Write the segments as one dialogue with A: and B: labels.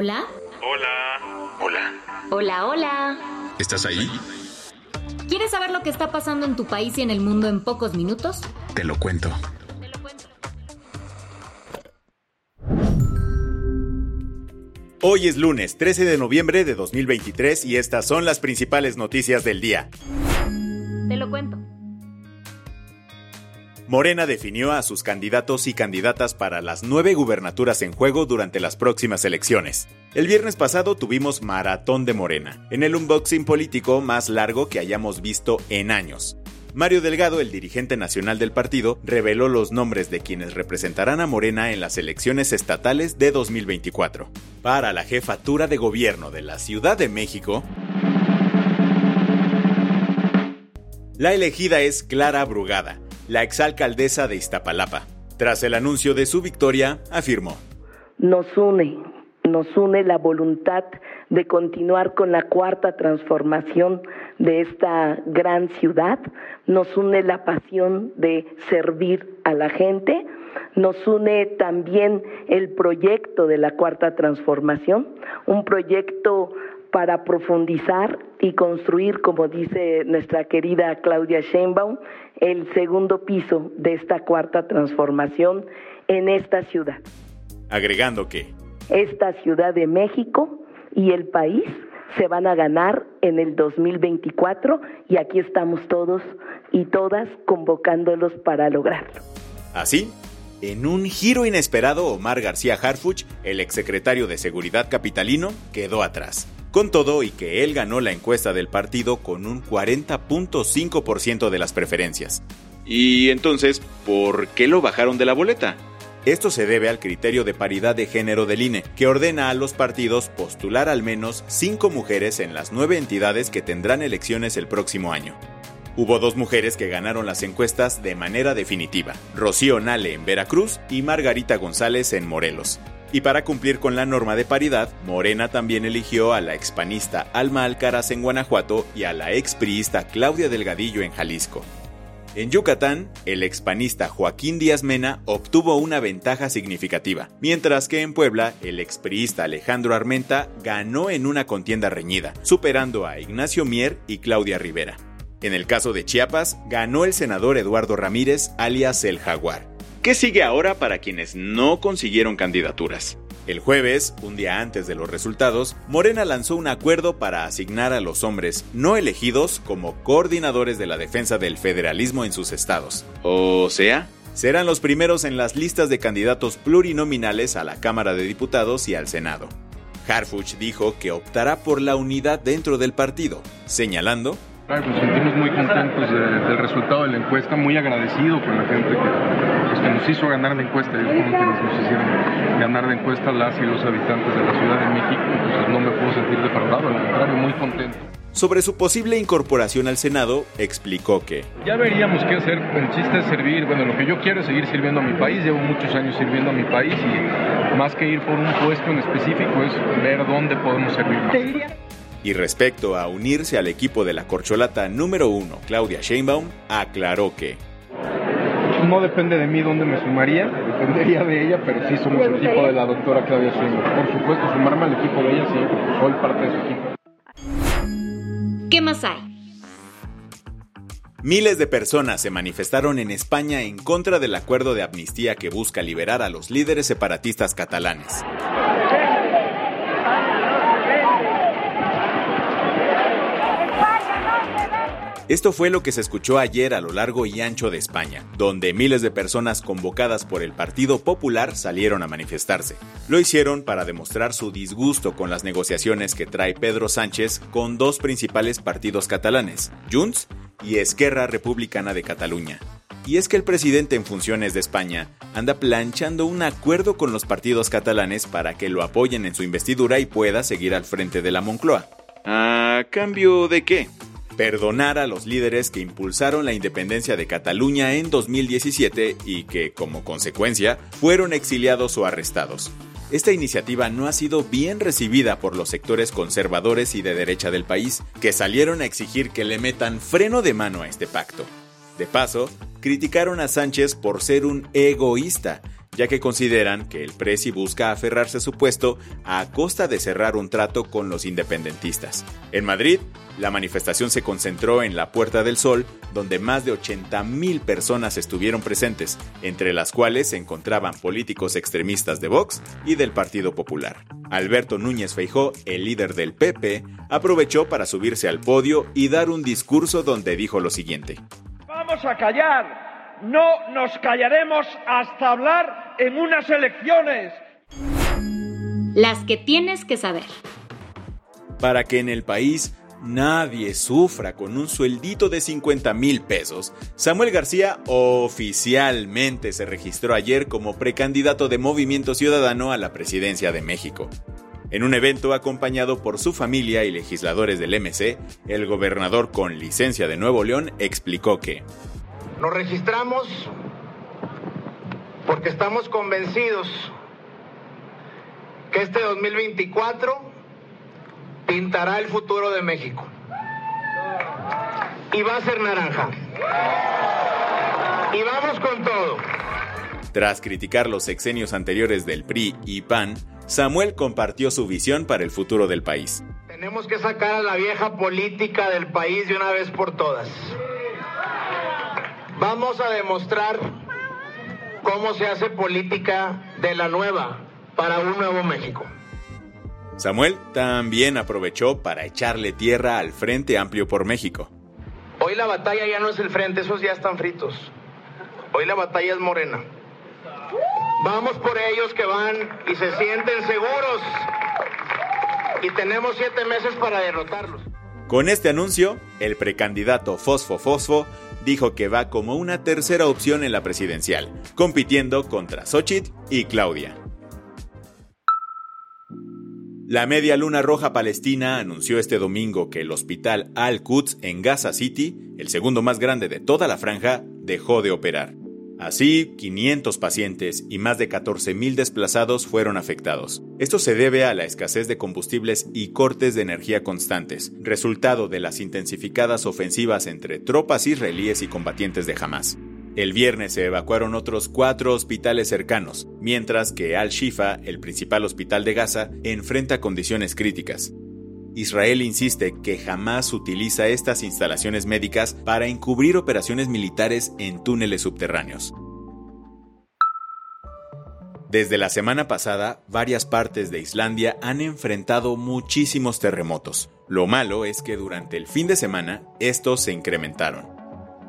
A: Hola.
B: Hola.
C: Hola.
A: Hola, hola.
C: ¿Estás ahí?
A: ¿Quieres saber lo que está pasando en tu país y en el mundo en pocos minutos?
C: Te lo cuento.
B: Hoy es lunes 13 de noviembre de 2023 y estas son las principales noticias del día.
A: Te lo cuento.
B: Morena definió a sus candidatos y candidatas para las nueve gubernaturas en juego durante las próximas elecciones. El viernes pasado tuvimos Maratón de Morena, en el unboxing político más largo que hayamos visto en años. Mario Delgado, el dirigente nacional del partido, reveló los nombres de quienes representarán a Morena en las elecciones estatales de 2024. Para la jefatura de gobierno de la Ciudad de México, la elegida es Clara Brugada, la exalcaldesa de Iztapalapa. Tras el anuncio de su victoria, afirmó.
D: Nos une, nos une la voluntad de continuar con la cuarta transformación de esta gran ciudad, nos une la pasión de servir a la gente, nos une también el proyecto de la cuarta transformación, un proyecto para profundizar y construir, como dice nuestra querida Claudia Sheinbaum, el segundo piso de esta cuarta transformación en esta ciudad.
B: Agregando que
D: esta Ciudad de México y el país se van a ganar en el 2024 y aquí estamos todos y todas convocándolos para lograrlo.
B: Así, en un giro inesperado, Omar García Harfuch, el exsecretario de Seguridad capitalino, quedó atrás. Con todo y que él ganó la encuesta del partido con un 40.5% de las preferencias. Y entonces, ¿por qué lo bajaron de la boleta? Esto se debe al criterio de paridad de género del INE, que ordena a los partidos postular al menos cinco mujeres en las nueve entidades que tendrán elecciones el próximo año. Hubo dos mujeres que ganaron las encuestas de manera definitiva, Rocío Nale en Veracruz y Margarita González en Morelos. Y para cumplir con la norma de paridad, Morena también eligió a la expanista Alma Alcaraz en Guanajuato y a la expriista Claudia Delgadillo en Jalisco. En Yucatán, el expanista Joaquín Díaz Mena obtuvo una ventaja significativa, mientras que en Puebla, el expriista Alejandro Armenta ganó en una contienda reñida, superando a Ignacio Mier y Claudia Rivera. En el caso de Chiapas, ganó el senador Eduardo Ramírez, alias el Jaguar. ¿Qué sigue ahora para quienes no consiguieron candidaturas? El jueves, un día antes de los resultados, Morena lanzó un acuerdo para asignar a los hombres no elegidos como coordinadores de la defensa del federalismo en sus estados. O sea, serán los primeros en las listas de candidatos plurinominales a la Cámara de Diputados y al Senado. Harfuch dijo que optará por la unidad dentro del partido, señalando
E: nos sentimos muy contentos del resultado de la encuesta, muy agradecido con la gente que, pues, que nos hizo ganar la encuesta, ellos fueron quienes nos hicieron ganar la encuesta, las y los habitantes de la Ciudad de México, entonces no me puedo sentir defraudado, al contrario, muy contento.
B: Sobre su posible incorporación al Senado, explicó que
E: ya veríamos qué hacer. El chiste es servir. Bueno, lo que yo quiero es seguir sirviendo a mi país. Llevo muchos años sirviendo a mi país y más que ir por un puesto en específico es ver dónde podemos servir más.
B: Y respecto a unirse al equipo de la corcholata número uno, Claudia Sheinbaum, aclaró que
E: no depende de mí dónde me sumaría, dependería de ella, pero sí somos el equipo de la doctora Claudia Sheinbaum. Por supuesto, sumarme al equipo de ella sí, porque soy parte de su equipo.
A: ¿Qué más hay?
B: Miles de personas se manifestaron en España en contra del acuerdo de amnistía que busca liberar a los líderes separatistas catalanes. Esto fue lo que se escuchó ayer a lo largo y ancho de España, donde miles de personas convocadas por el Partido Popular salieron a manifestarse. Lo hicieron para demostrar su disgusto con las negociaciones que trae Pedro Sánchez con dos principales partidos catalanes, Junts y Esquerra Republicana de Cataluña. Y es que el presidente en funciones de España anda planchando un acuerdo con los partidos catalanes para que lo apoyen en su investidura y pueda seguir al frente de la Moncloa. ¿A cambio de qué? Perdonar a los líderes que impulsaron la independencia de Cataluña en 2017 y que, como consecuencia, fueron exiliados o arrestados. Esta iniciativa no ha sido bien recibida por los sectores conservadores y de derecha del país, que salieron a exigir que le metan freno de mano a este pacto. De paso, criticaron a Sánchez por ser un egoísta, ya que consideran que el Presi busca aferrarse a su puesto a costa de cerrar un trato con los independentistas. En Madrid, la manifestación se concentró en la Puerta del Sol, donde más de 80.000 personas estuvieron presentes, entre las cuales se encontraban políticos extremistas de Vox y del Partido Popular. Alberto Núñez Feijó, el líder del PP, aprovechó para subirse al podio y dar un discurso donde dijo lo siguiente
C: vamos a callar. No nos callaremos hasta hablar en unas elecciones.
A: Las que tienes que saber.
B: Para que en el país nadie sufra con un sueldito de 50 mil pesos, Samuel García oficialmente se registró ayer como precandidato de Movimiento Ciudadano a la presidencia de México. En un evento acompañado por su familia y legisladores del MC, el gobernador con licencia de Nuevo León explicó que
F: nos registramos porque estamos convencidos que este 2024 pintará el futuro de México. Y va a ser naranja. Y vamos con todo.
B: Tras criticar los sexenios anteriores del PRI y PAN, Samuel compartió su visión para el futuro del país.
F: Tenemos que sacar a la vieja política del país de una vez por todas. Vamos a demostrar cómo se hace política de la nueva para un nuevo México.
B: Samuel también aprovechó para echarle tierra al Frente Amplio por México.
F: Hoy la batalla ya no es el frente, esos ya están fritos. Hoy la batalla es morena. Vamos por ellos que van y se sienten seguros. Y tenemos siete meses para derrotarlos.
B: Con este anuncio, el precandidato Fosfo Fosfo dijo que va como una tercera opción en la presidencial, compitiendo contra Xochitl y Claudia. La Media Luna Roja Palestina anunció este domingo que el hospital Al-Quds en Gaza City, el segundo más grande de toda la franja, dejó de operar. Así, 500 pacientes y más de 14.000 desplazados fueron afectados. Esto se debe a la escasez de combustibles y cortes de energía constantes, resultado de las intensificadas ofensivas entre tropas israelíes y combatientes de Hamas. El viernes se evacuaron otros cuatro hospitales cercanos, mientras que Al-Shifa, el principal hospital de Gaza, enfrenta condiciones críticas. Israel insiste que jamás utiliza estas instalaciones médicas para encubrir operaciones militares en túneles subterráneos. Desde la semana pasada, varias partes de Islandia han enfrentado muchísimos terremotos. Lo malo es que durante el fin de semana estos se incrementaron.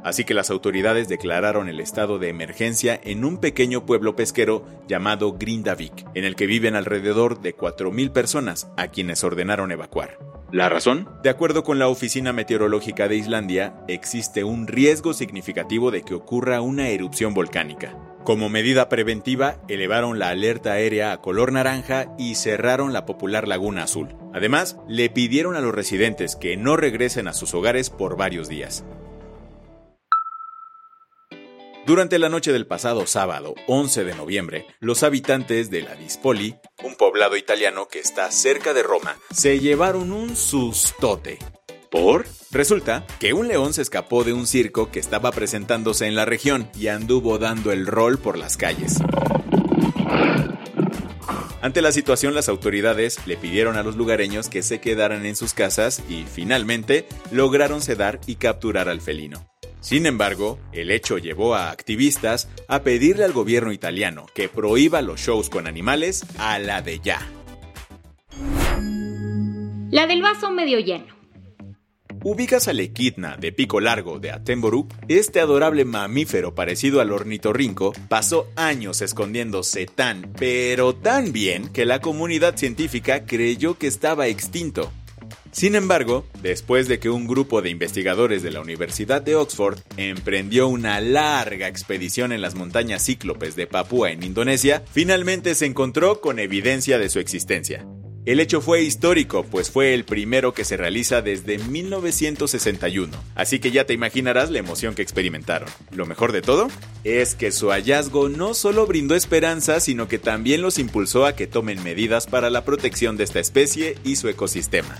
B: Así que las autoridades declararon el estado de emergencia en un pequeño pueblo pesquero llamado Grindavik, en el que viven alrededor de 4.000 personas, a quienes ordenaron evacuar. ¿La razón? De acuerdo con la Oficina Meteorológica de Islandia, existe un riesgo significativo de que ocurra una erupción volcánica. Como medida preventiva, elevaron la alerta aérea a color naranja y cerraron la popular Laguna Azul. Además, le pidieron a los residentes que no regresen a sus hogares por varios días. Durante la noche del pasado sábado, 11 de noviembre, los habitantes de la Dispoli, un poblado italiano que está cerca de Roma, se llevaron un sustote. ¿Por? Resulta que un león se escapó de un circo que estaba presentándose en la región y anduvo dando el rol por las calles. Ante la situación, las autoridades le pidieron a los lugareños que se quedaran en sus casas y finalmente lograron sedar y capturar al felino. Sin embargo, el hecho llevó a activistas a pedirle al gobierno italiano que prohíba los shows con animales a la de ya.
A: La del vaso medio lleno.
B: ¿Ubicas al equidna de pico largo de Atemboru? Este adorable mamífero parecido al ornitorrinco pasó años escondiéndose tan, pero tan bien que la comunidad científica creyó que estaba extinto. Sin embargo, después de que un grupo de investigadores de la Universidad de Oxford emprendió una larga expedición en las montañas cíclopes de Papúa en Indonesia, finalmente se encontró con evidencia de su existencia. El hecho fue histórico, pues fue el primero que se realiza desde 1961, así que ya te imaginarás la emoción que experimentaron. Lo mejor de todo es que su hallazgo no solo brindó esperanza, sino que también los impulsó a que tomen medidas para la protección de esta especie y su ecosistema.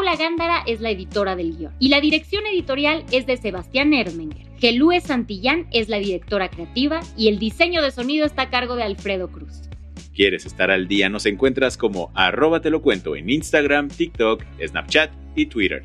A: Paula Gándara es la editora del guion y la dirección editorial es de Sebastián Erdmenger. Gelúe Santillán es la directora creativa y el diseño de sonido está a cargo de Alfredo Cruz.
B: ¿Quieres estar al día? Nos encuentras como arroba te lo cuento en Instagram, TikTok, Snapchat y Twitter.